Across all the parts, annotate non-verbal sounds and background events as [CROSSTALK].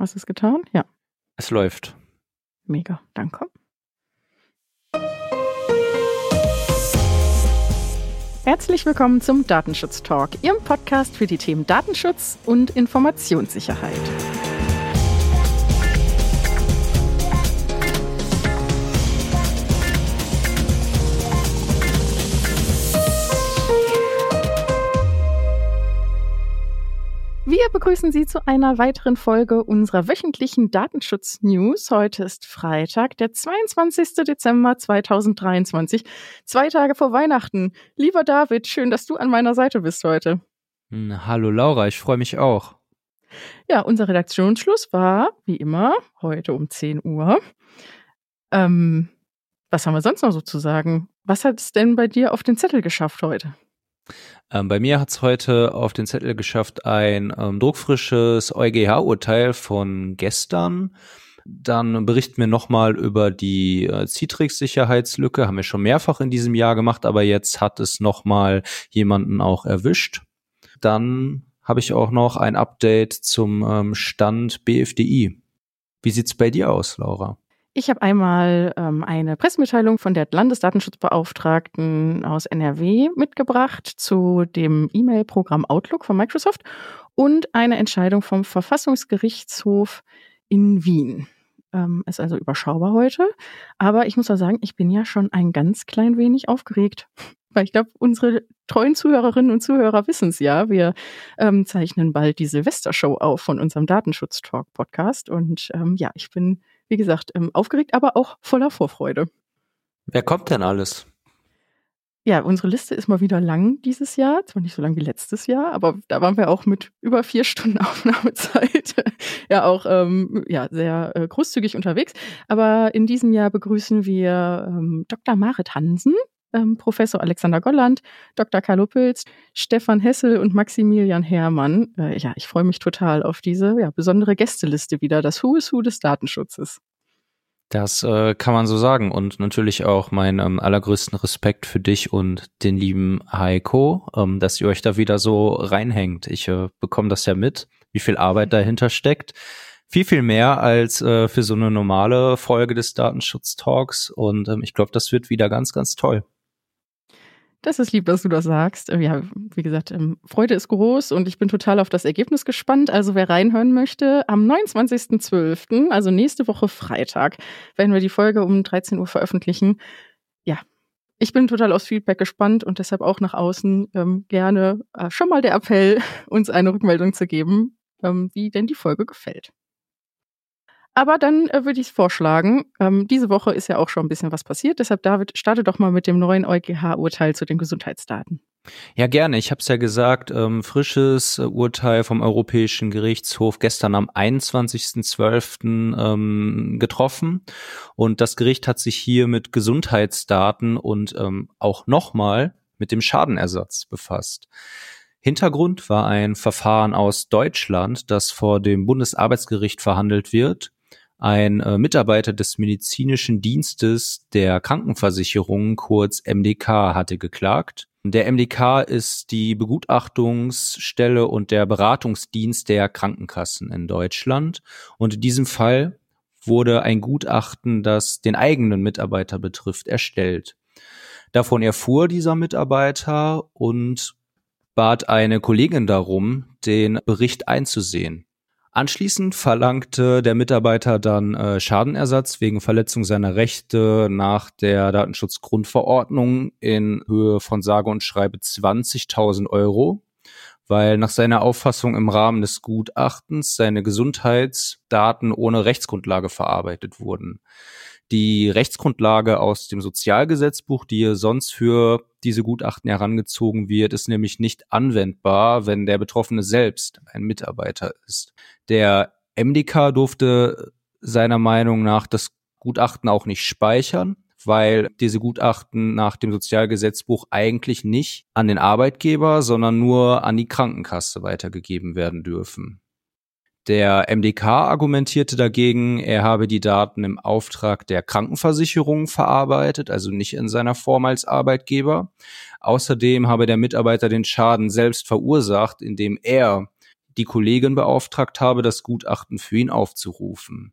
Hast du es getan? Ja. Es läuft. Mega, danke. Herzlich willkommen zum Datenschutz Talk, Ihrem Podcast für die Themen Datenschutz und Informationssicherheit. Begrüßen Sie zu einer weiteren Folge unserer wöchentlichen Datenschutz-News. Heute ist Freitag, der 22. Dezember 2023, zwei Tage vor Weihnachten. Lieber David, schön, dass du an meiner Seite bist heute. Hm, hallo Laura, ich freue mich auch. Ja, unser Redaktionsschluss war, wie immer, heute um 10 Uhr. Ähm, was haben wir sonst noch so zu sagen? Was hat es denn bei dir auf den Zettel geschafft heute? Ähm, bei mir hat es heute auf den Zettel geschafft ein ähm, druckfrisches EuGH-Urteil von gestern. Dann berichten wir nochmal über die äh, Citrix-Sicherheitslücke. Haben wir schon mehrfach in diesem Jahr gemacht, aber jetzt hat es nochmal jemanden auch erwischt. Dann habe ich auch noch ein Update zum ähm, Stand BFDI. Wie sieht's bei dir aus, Laura? Ich habe einmal ähm, eine Pressemitteilung von der Landesdatenschutzbeauftragten aus NRW mitgebracht zu dem E-Mail-Programm Outlook von Microsoft und eine Entscheidung vom Verfassungsgerichtshof in Wien. Ähm, ist also überschaubar heute. Aber ich muss auch sagen, ich bin ja schon ein ganz klein wenig aufgeregt. [LAUGHS] Weil ich glaube, unsere treuen Zuhörerinnen und Zuhörer wissen es ja. Wir ähm, zeichnen bald die Silvestershow auf von unserem Datenschutz-Talk-Podcast. Und ähm, ja, ich bin wie gesagt, ähm, aufgeregt, aber auch voller Vorfreude. Wer kommt denn alles? Ja, unsere Liste ist mal wieder lang dieses Jahr. Zwar nicht so lang wie letztes Jahr, aber da waren wir auch mit über vier Stunden [LAUGHS] Aufnahmezeit ja auch ähm, ja, sehr äh, großzügig unterwegs. Aber in diesem Jahr begrüßen wir ähm, Dr. Marit Hansen ähm, Professor Alexander Golland, Dr. Carlo Pilz, Stefan Hessel und Maximilian Herrmann. Äh, ja, ich freue mich total auf diese ja, besondere Gästeliste wieder, das Who is Who des Datenschutzes. Das äh, kann man so sagen und natürlich auch meinen ähm, allergrößten Respekt für dich und den lieben Heiko, ähm, dass ihr euch da wieder so reinhängt. Ich äh, bekomme das ja mit, wie viel Arbeit dahinter steckt. Viel, viel mehr als äh, für so eine normale Folge des Datenschutz-Talks und ähm, ich glaube, das wird wieder ganz, ganz toll. Das ist lieb, dass du das sagst. Äh, ja, wie gesagt, ähm, Freude ist groß und ich bin total auf das Ergebnis gespannt. Also wer reinhören möchte, am 29.12., also nächste Woche Freitag, werden wir die Folge um 13 Uhr veröffentlichen. Ja, ich bin total aufs Feedback gespannt und deshalb auch nach außen ähm, gerne äh, schon mal der Appell, uns eine Rückmeldung zu geben, ähm, wie denn die Folge gefällt. Aber dann äh, würde ich es vorschlagen. Ähm, diese Woche ist ja auch schon ein bisschen was passiert. Deshalb, David, starte doch mal mit dem neuen EuGH-Urteil zu den Gesundheitsdaten. Ja, gerne. Ich habe es ja gesagt, ähm, frisches äh, Urteil vom Europäischen Gerichtshof gestern am 21.12. Ähm, getroffen. Und das Gericht hat sich hier mit Gesundheitsdaten und ähm, auch nochmal mit dem Schadenersatz befasst. Hintergrund war ein Verfahren aus Deutschland, das vor dem Bundesarbeitsgericht verhandelt wird ein äh, Mitarbeiter des medizinischen Dienstes der Krankenversicherung, kurz MDK, hatte geklagt. Der MDK ist die Begutachtungsstelle und der Beratungsdienst der Krankenkassen in Deutschland. Und in diesem Fall wurde ein Gutachten, das den eigenen Mitarbeiter betrifft, erstellt. Davon erfuhr dieser Mitarbeiter und bat eine Kollegin darum, den Bericht einzusehen. Anschließend verlangte der Mitarbeiter dann äh, Schadenersatz wegen Verletzung seiner Rechte nach der Datenschutzgrundverordnung in Höhe von sage und schreibe 20.000 Euro, weil nach seiner Auffassung im Rahmen des Gutachtens seine Gesundheitsdaten ohne Rechtsgrundlage verarbeitet wurden. Die Rechtsgrundlage aus dem Sozialgesetzbuch, die sonst für diese Gutachten herangezogen wird, ist nämlich nicht anwendbar, wenn der Betroffene selbst ein Mitarbeiter ist. Der MDK durfte seiner Meinung nach das Gutachten auch nicht speichern, weil diese Gutachten nach dem Sozialgesetzbuch eigentlich nicht an den Arbeitgeber, sondern nur an die Krankenkasse weitergegeben werden dürfen. Der MDK argumentierte dagegen, er habe die Daten im Auftrag der Krankenversicherung verarbeitet, also nicht in seiner Form als Arbeitgeber. Außerdem habe der Mitarbeiter den Schaden selbst verursacht, indem er die Kollegin beauftragt habe, das Gutachten für ihn aufzurufen.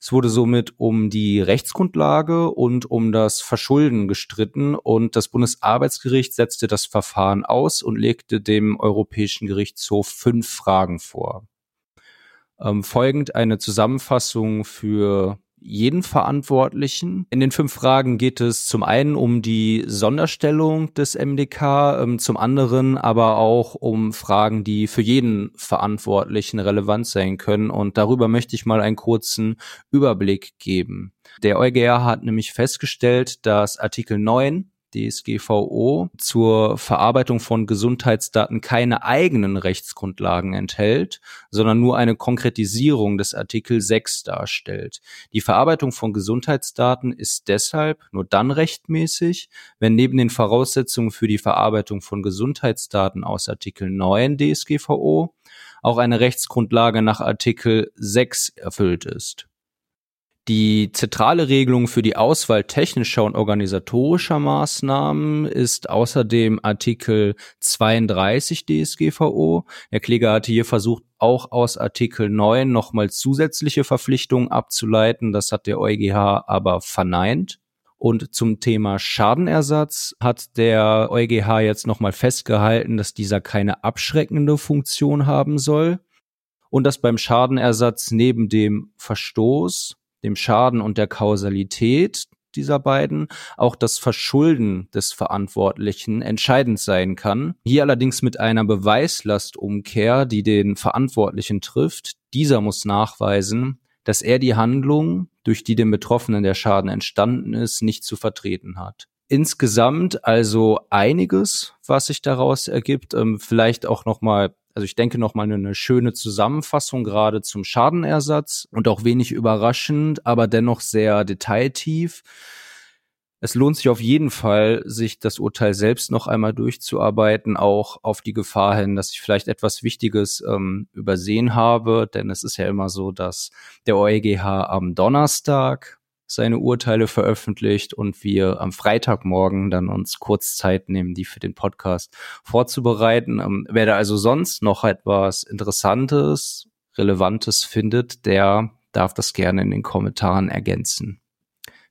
Es wurde somit um die Rechtsgrundlage und um das Verschulden gestritten und das Bundesarbeitsgericht setzte das Verfahren aus und legte dem Europäischen Gerichtshof fünf Fragen vor. Ähm, folgend eine Zusammenfassung für jeden Verantwortlichen. In den fünf Fragen geht es zum einen um die Sonderstellung des MDK, ähm, zum anderen aber auch um Fragen, die für jeden Verantwortlichen relevant sein können. Und darüber möchte ich mal einen kurzen Überblick geben. Der EuGH hat nämlich festgestellt, dass Artikel 9 DSGVO zur Verarbeitung von Gesundheitsdaten keine eigenen Rechtsgrundlagen enthält, sondern nur eine Konkretisierung des Artikel 6 darstellt. Die Verarbeitung von Gesundheitsdaten ist deshalb nur dann rechtmäßig, wenn neben den Voraussetzungen für die Verarbeitung von Gesundheitsdaten aus Artikel 9 DSGVO auch eine Rechtsgrundlage nach Artikel 6 erfüllt ist. Die zentrale Regelung für die Auswahl technischer und organisatorischer Maßnahmen ist außerdem Artikel 32 DSGVO. Der Kläger hatte hier versucht, auch aus Artikel 9 nochmal zusätzliche Verpflichtungen abzuleiten. Das hat der EuGH aber verneint. Und zum Thema Schadenersatz hat der EuGH jetzt nochmal festgehalten, dass dieser keine abschreckende Funktion haben soll und dass beim Schadenersatz neben dem Verstoß dem Schaden und der Kausalität dieser beiden auch das Verschulden des Verantwortlichen entscheidend sein kann. Hier allerdings mit einer Beweislastumkehr, die den Verantwortlichen trifft. Dieser muss nachweisen, dass er die Handlung, durch die dem Betroffenen der Schaden entstanden ist, nicht zu vertreten hat. Insgesamt also einiges, was sich daraus ergibt. Ähm, vielleicht auch noch mal also ich denke nochmal eine schöne Zusammenfassung gerade zum Schadenersatz und auch wenig überraschend, aber dennoch sehr detailtief. Es lohnt sich auf jeden Fall, sich das Urteil selbst noch einmal durchzuarbeiten, auch auf die Gefahr hin, dass ich vielleicht etwas Wichtiges ähm, übersehen habe, denn es ist ja immer so, dass der EuGH am Donnerstag seine Urteile veröffentlicht und wir am Freitagmorgen dann uns kurz Zeit nehmen, die für den Podcast vorzubereiten. Ähm, wer da also sonst noch etwas Interessantes, Relevantes findet, der darf das gerne in den Kommentaren ergänzen.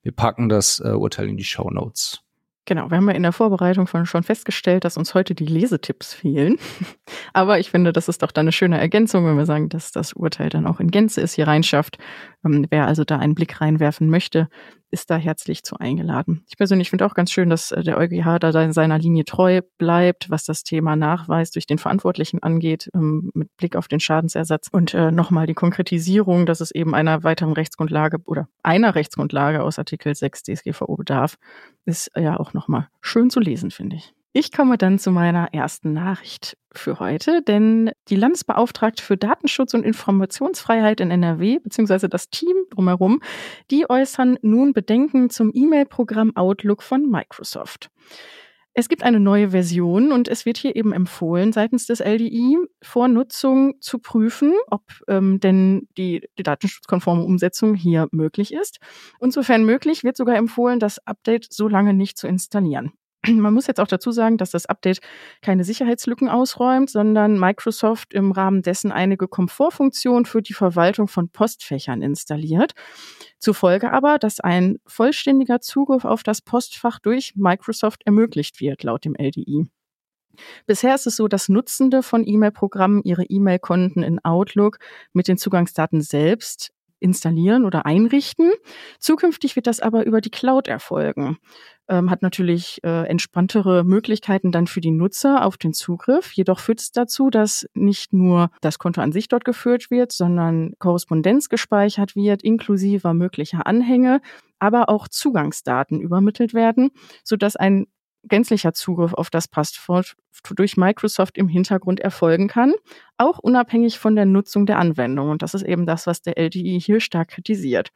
Wir packen das äh, Urteil in die Show Notes. Genau, wir haben ja in der Vorbereitung schon festgestellt, dass uns heute die Lesetipps fehlen. [LAUGHS] Aber ich finde, das ist doch dann eine schöne Ergänzung, wenn wir sagen, dass das Urteil dann auch in Gänze ist, hier reinschafft. Ähm, wer also da einen Blick reinwerfen möchte, ist da herzlich zu eingeladen. Ich persönlich finde auch ganz schön, dass äh, der EuGH da in seiner Linie treu bleibt, was das Thema Nachweis durch den Verantwortlichen angeht, ähm, mit Blick auf den Schadensersatz und äh, nochmal die Konkretisierung, dass es eben einer weiteren Rechtsgrundlage oder einer Rechtsgrundlage aus Artikel 6 DSGVO bedarf, ist ja auch nochmal schön zu lesen, finde ich. Ich komme dann zu meiner ersten Nachricht für heute, denn die Landesbeauftragte für Datenschutz und Informationsfreiheit in NRW beziehungsweise das Team drumherum, die äußern nun Bedenken zum E-Mail-Programm Outlook von Microsoft. Es gibt eine neue Version und es wird hier eben empfohlen, seitens des LDI vor Nutzung zu prüfen, ob ähm, denn die, die datenschutzkonforme Umsetzung hier möglich ist. Und sofern möglich, wird sogar empfohlen, das Update so lange nicht zu installieren. Man muss jetzt auch dazu sagen, dass das Update keine Sicherheitslücken ausräumt, sondern Microsoft im Rahmen dessen einige Komfortfunktionen für die Verwaltung von Postfächern installiert. Zufolge aber, dass ein vollständiger Zugriff auf das Postfach durch Microsoft ermöglicht wird, laut dem LDI. Bisher ist es so, dass Nutzende von E-Mail-Programmen ihre E-Mail-Konten in Outlook mit den Zugangsdaten selbst installieren oder einrichten. Zukünftig wird das aber über die Cloud erfolgen. Ähm, hat natürlich äh, entspanntere Möglichkeiten dann für die Nutzer auf den Zugriff. Jedoch führt es dazu, dass nicht nur das Konto an sich dort geführt wird, sondern Korrespondenz gespeichert wird, inklusive möglicher Anhänge, aber auch Zugangsdaten übermittelt werden, sodass ein gänzlicher Zugriff auf das Passwort durch Microsoft im Hintergrund erfolgen kann, auch unabhängig von der Nutzung der Anwendung. Und das ist eben das, was der LDI hier stark kritisiert.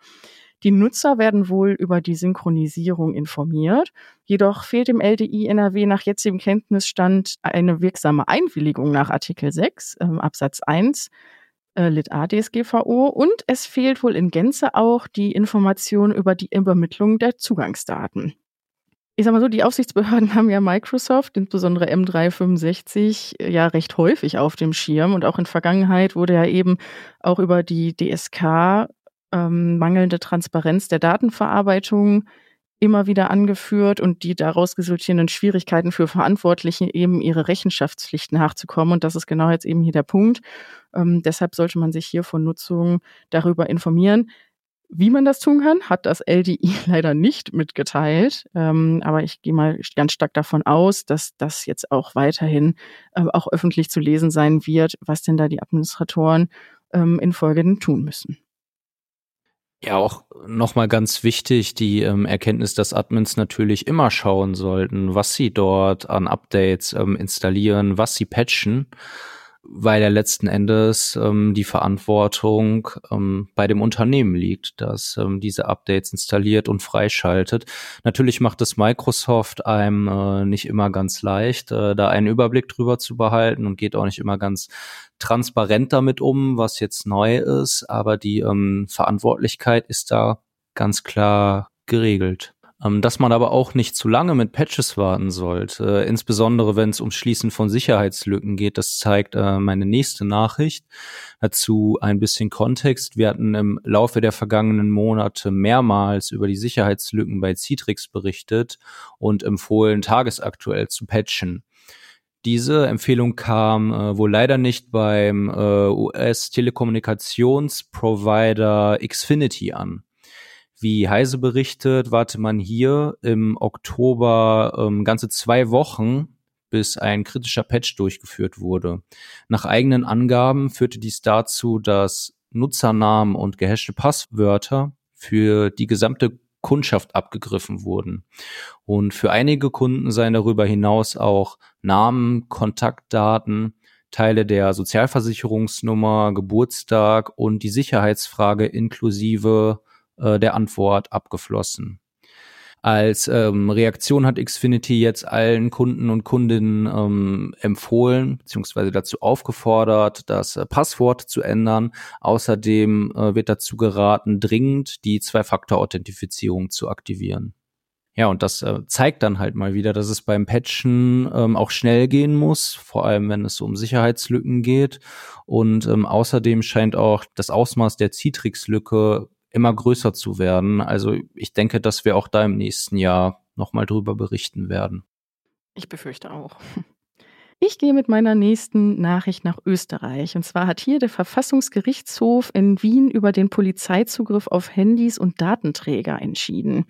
Die Nutzer werden wohl über die Synchronisierung informiert. Jedoch fehlt dem LDI NRW nach jetzigem Kenntnisstand eine wirksame Einwilligung nach Artikel 6 äh, Absatz 1 äh, Lit A DSGVO und es fehlt wohl in Gänze auch die Information über die Übermittlung der Zugangsdaten. Ich sag mal so, die Aufsichtsbehörden [LAUGHS] haben ja Microsoft, insbesondere M365, ja recht häufig auf dem Schirm. Und auch in Vergangenheit wurde ja eben auch über die DSK ähm, mangelnde Transparenz der Datenverarbeitung immer wieder angeführt und die daraus resultierenden Schwierigkeiten für Verantwortliche eben ihre Rechenschaftspflicht nachzukommen. Und das ist genau jetzt eben hier der Punkt. Ähm, deshalb sollte man sich hier von Nutzung darüber informieren. Wie man das tun kann, hat das LDI [LAUGHS] leider nicht mitgeteilt. Ähm, aber ich gehe mal ganz stark davon aus, dass das jetzt auch weiterhin äh, auch öffentlich zu lesen sein wird, was denn da die Administratoren ähm, in Folge tun müssen. Ja, auch nochmal ganz wichtig, die ähm, Erkenntnis, dass Admins natürlich immer schauen sollten, was sie dort an Updates ähm, installieren, was sie patchen weil ja letzten Endes ähm, die Verantwortung ähm, bei dem Unternehmen liegt, das ähm, diese Updates installiert und freischaltet. Natürlich macht es Microsoft einem äh, nicht immer ganz leicht, äh, da einen Überblick drüber zu behalten und geht auch nicht immer ganz transparent damit um, was jetzt neu ist, aber die ähm, Verantwortlichkeit ist da ganz klar geregelt. Ähm, dass man aber auch nicht zu lange mit Patches warten sollte, äh, insbesondere wenn es um Schließen von Sicherheitslücken geht. Das zeigt äh, meine nächste Nachricht. Dazu ein bisschen Kontext. Wir hatten im Laufe der vergangenen Monate mehrmals über die Sicherheitslücken bei Citrix berichtet und empfohlen, tagesaktuell zu patchen. Diese Empfehlung kam äh, wohl leider nicht beim äh, US-Telekommunikationsprovider Xfinity an. Wie Heise berichtet, warte man hier im Oktober ähm, ganze zwei Wochen, bis ein kritischer Patch durchgeführt wurde. Nach eigenen Angaben führte dies dazu, dass Nutzernamen und gehashte Passwörter für die gesamte Kundschaft abgegriffen wurden. Und für einige Kunden seien darüber hinaus auch Namen, Kontaktdaten, Teile der Sozialversicherungsnummer, Geburtstag und die Sicherheitsfrage inklusive äh, der Antwort abgeflossen. Als ähm, Reaktion hat Xfinity jetzt allen Kunden und Kundinnen ähm, empfohlen, beziehungsweise dazu aufgefordert, das äh, Passwort zu ändern. Außerdem äh, wird dazu geraten, dringend die Zwei-Faktor-Authentifizierung zu aktivieren. Ja, und das äh, zeigt dann halt mal wieder, dass es beim Patchen ähm, auch schnell gehen muss, vor allem wenn es um Sicherheitslücken geht. Und ähm, außerdem scheint auch das Ausmaß der Citrix-Lücke immer größer zu werden. Also ich denke, dass wir auch da im nächsten Jahr nochmal drüber berichten werden. Ich befürchte auch. [LAUGHS] Ich gehe mit meiner nächsten Nachricht nach Österreich. Und zwar hat hier der Verfassungsgerichtshof in Wien über den Polizeizugriff auf Handys und Datenträger entschieden.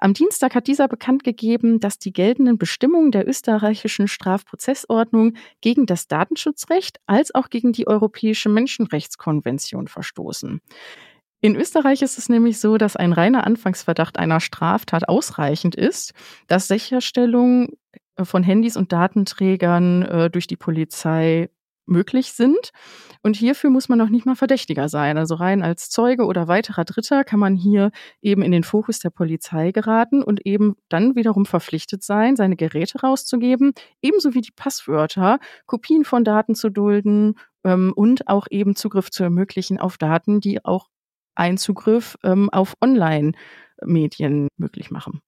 Am Dienstag hat dieser bekannt gegeben, dass die geltenden Bestimmungen der österreichischen Strafprozessordnung gegen das Datenschutzrecht als auch gegen die Europäische Menschenrechtskonvention verstoßen. In Österreich ist es nämlich so, dass ein reiner Anfangsverdacht einer Straftat ausreichend ist, dass Sicherstellung äh, von Handys und Datenträgern äh, durch die Polizei möglich sind. Und hierfür muss man noch nicht mal Verdächtiger sein. Also rein als Zeuge oder weiterer Dritter kann man hier eben in den Fokus der Polizei geraten und eben dann wiederum verpflichtet sein, seine Geräte rauszugeben, ebenso wie die Passwörter, Kopien von Daten zu dulden ähm, und auch eben Zugriff zu ermöglichen auf Daten, die auch Einzugriff ähm, auf Online-Medien möglich machen.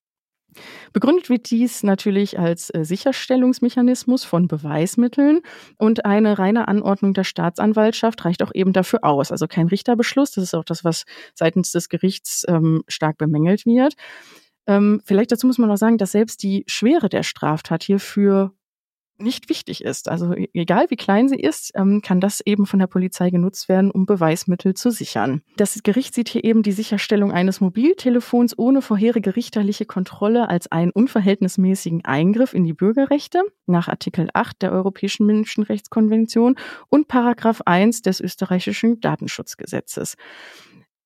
Begründet wird dies natürlich als äh, Sicherstellungsmechanismus von Beweismitteln und eine reine Anordnung der Staatsanwaltschaft reicht auch eben dafür aus. Also kein Richterbeschluss, das ist auch das, was seitens des Gerichts ähm, stark bemängelt wird. Ähm, vielleicht dazu muss man noch sagen, dass selbst die Schwere der Straftat hierfür nicht wichtig ist. Also e-, egal wie klein sie ist, ähm, kann das eben von der Polizei genutzt werden, um Beweismittel zu sichern. Das Gericht sieht hier eben die Sicherstellung eines Mobiltelefons ohne vorherige richterliche Kontrolle als einen unverhältnismäßigen Eingriff in die Bürgerrechte nach Artikel 8 der Europäischen Menschenrechtskonvention und Paragraph 1 des österreichischen Datenschutzgesetzes.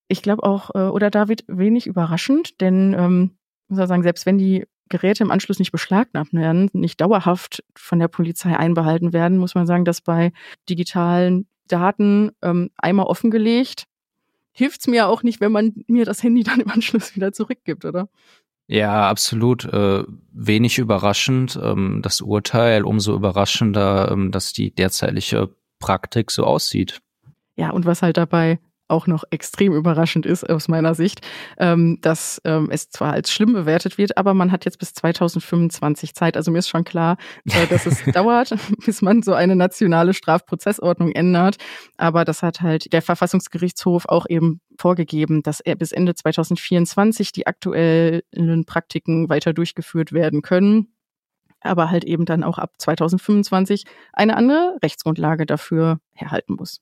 Ich glaube auch, äh, oder David, wenig überraschend, denn ähm, muss ich sagen, selbst wenn die Geräte im Anschluss nicht beschlagnahmt werden, nicht dauerhaft von der Polizei einbehalten werden, muss man sagen, dass bei digitalen Daten ähm, einmal offengelegt, hilft es mir auch nicht, wenn man mir das Handy dann im Anschluss wieder zurückgibt, oder? Ja, absolut. Äh, wenig überraschend ähm, das Urteil, umso überraschender, ähm, dass die derzeitige Praktik so aussieht. Ja, und was halt dabei auch noch extrem überraschend ist aus meiner Sicht, ähm, dass ähm, es zwar als schlimm bewertet wird, aber man hat jetzt bis 2025 Zeit. Also mir ist schon klar, äh, dass es [LAUGHS] dauert, bis man so eine nationale Strafprozessordnung ändert. Aber das hat halt der Verfassungsgerichtshof auch eben vorgegeben, dass er bis Ende 2024 die aktuellen Praktiken weiter durchgeführt werden können aber halt eben dann auch ab 2025 eine andere Rechtsgrundlage dafür herhalten muss.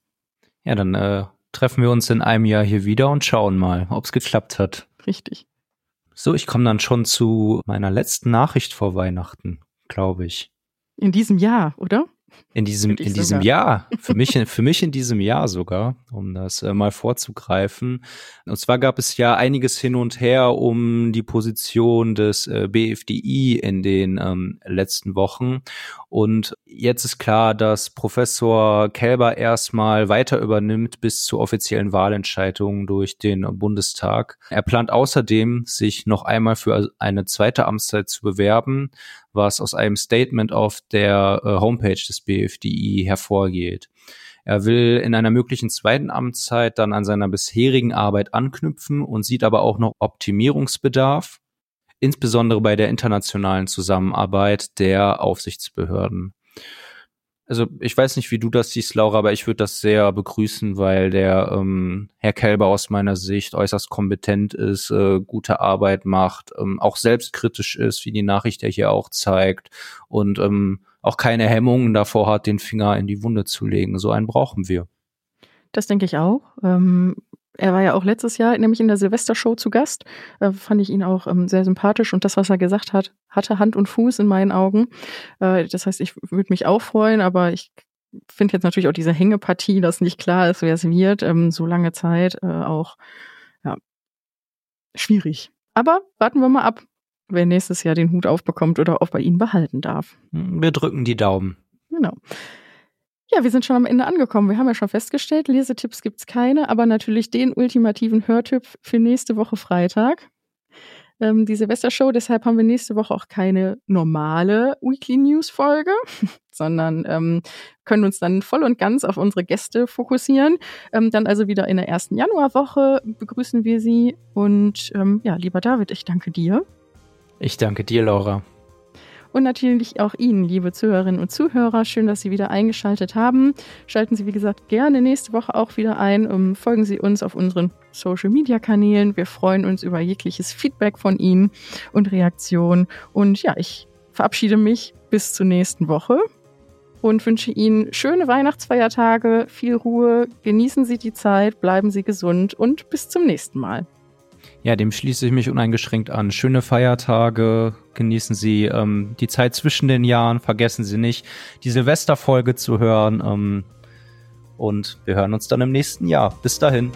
Ja, dann äh, treffen wir uns in einem Jahr hier wieder und schauen mal, ob es geklappt hat. Richtig. So, ich komme dann schon zu meiner letzten Nachricht vor Weihnachten, glaube ich. In diesem Jahr, oder? In diesem, in diesem Jahr, für mich, für mich in diesem Jahr sogar, um das äh, mal vorzugreifen. Und zwar gab es ja einiges hin und her um die Position des äh, BFDI in den ähm, letzten Wochen. Und jetzt ist klar, dass Professor Kelber erstmal weiter übernimmt bis zur offiziellen Wahlentscheidung durch den Bundestag. Er plant außerdem, sich noch einmal für eine zweite Amtszeit zu bewerben was aus einem Statement auf der äh, Homepage des BFDI hervorgeht. Er will in einer möglichen zweiten Amtszeit dann an seiner bisherigen Arbeit anknüpfen und sieht aber auch noch Optimierungsbedarf, insbesondere bei der internationalen Zusammenarbeit der Aufsichtsbehörden also ich weiß nicht, wie du das siehst, Laura, aber ich würde das sehr begrüßen, weil der ähm, Herr Kelber aus meiner Sicht äußerst kompetent ist, äh, gute Arbeit macht, ähm, auch selbstkritisch ist, wie die Nachricht ja hier auch zeigt und ähm, auch keine Hemmungen davor hat, den Finger in die Wunde zu legen. So einen brauchen wir. Das denke ich auch. Ähm, er war ja auch letztes Jahr nämlich in der Silvestershow zu Gast. Äh, fand ich ihn auch ähm, sehr sympathisch und das, was er gesagt hat, hatte Hand und Fuß in meinen Augen. Äh, das heißt, ich würde mich auch freuen, aber ich finde jetzt natürlich auch diese Hängepartie, dass nicht klar ist, wer es wird, ähm, so lange Zeit äh, auch ja, schwierig. Aber warten wir mal ab, wer nächstes Jahr den Hut aufbekommt oder ob er ihn behalten darf. Wir drücken die Daumen. Genau. Ja, wir sind schon am Ende angekommen. Wir haben ja schon festgestellt, Lesetipps gibt es keine, aber natürlich den ultimativen Hörtipp für nächste Woche Freitag. Ähm, die Silvestershow, deshalb haben wir nächste Woche auch keine normale Weekly News Folge, [LAUGHS] sondern ähm, können uns dann voll und ganz auf unsere Gäste fokussieren. Ähm, dann also wieder in der ersten Januarwoche begrüßen wir Sie. Und ähm, ja, lieber David, ich danke dir. Ich danke dir, Laura. Und natürlich auch Ihnen, liebe Zuhörerinnen und Zuhörer. Schön, dass Sie wieder eingeschaltet haben. Schalten Sie, wie gesagt, gerne nächste Woche auch wieder ein. Um, folgen Sie uns auf unseren Social-Media-Kanälen. Wir freuen uns über jegliches Feedback von Ihnen und Reaktionen. Und ja, ich verabschiede mich bis zur nächsten Woche und wünsche Ihnen schöne Weihnachtsfeiertage, viel Ruhe, genießen Sie die Zeit, bleiben Sie gesund und bis zum nächsten Mal. Ja, dem schließe ich mich uneingeschränkt an. Schöne Feiertage, genießen Sie ähm, die Zeit zwischen den Jahren, vergessen Sie nicht, die Silvesterfolge zu hören. Ähm, und wir hören uns dann im nächsten Jahr. Bis dahin.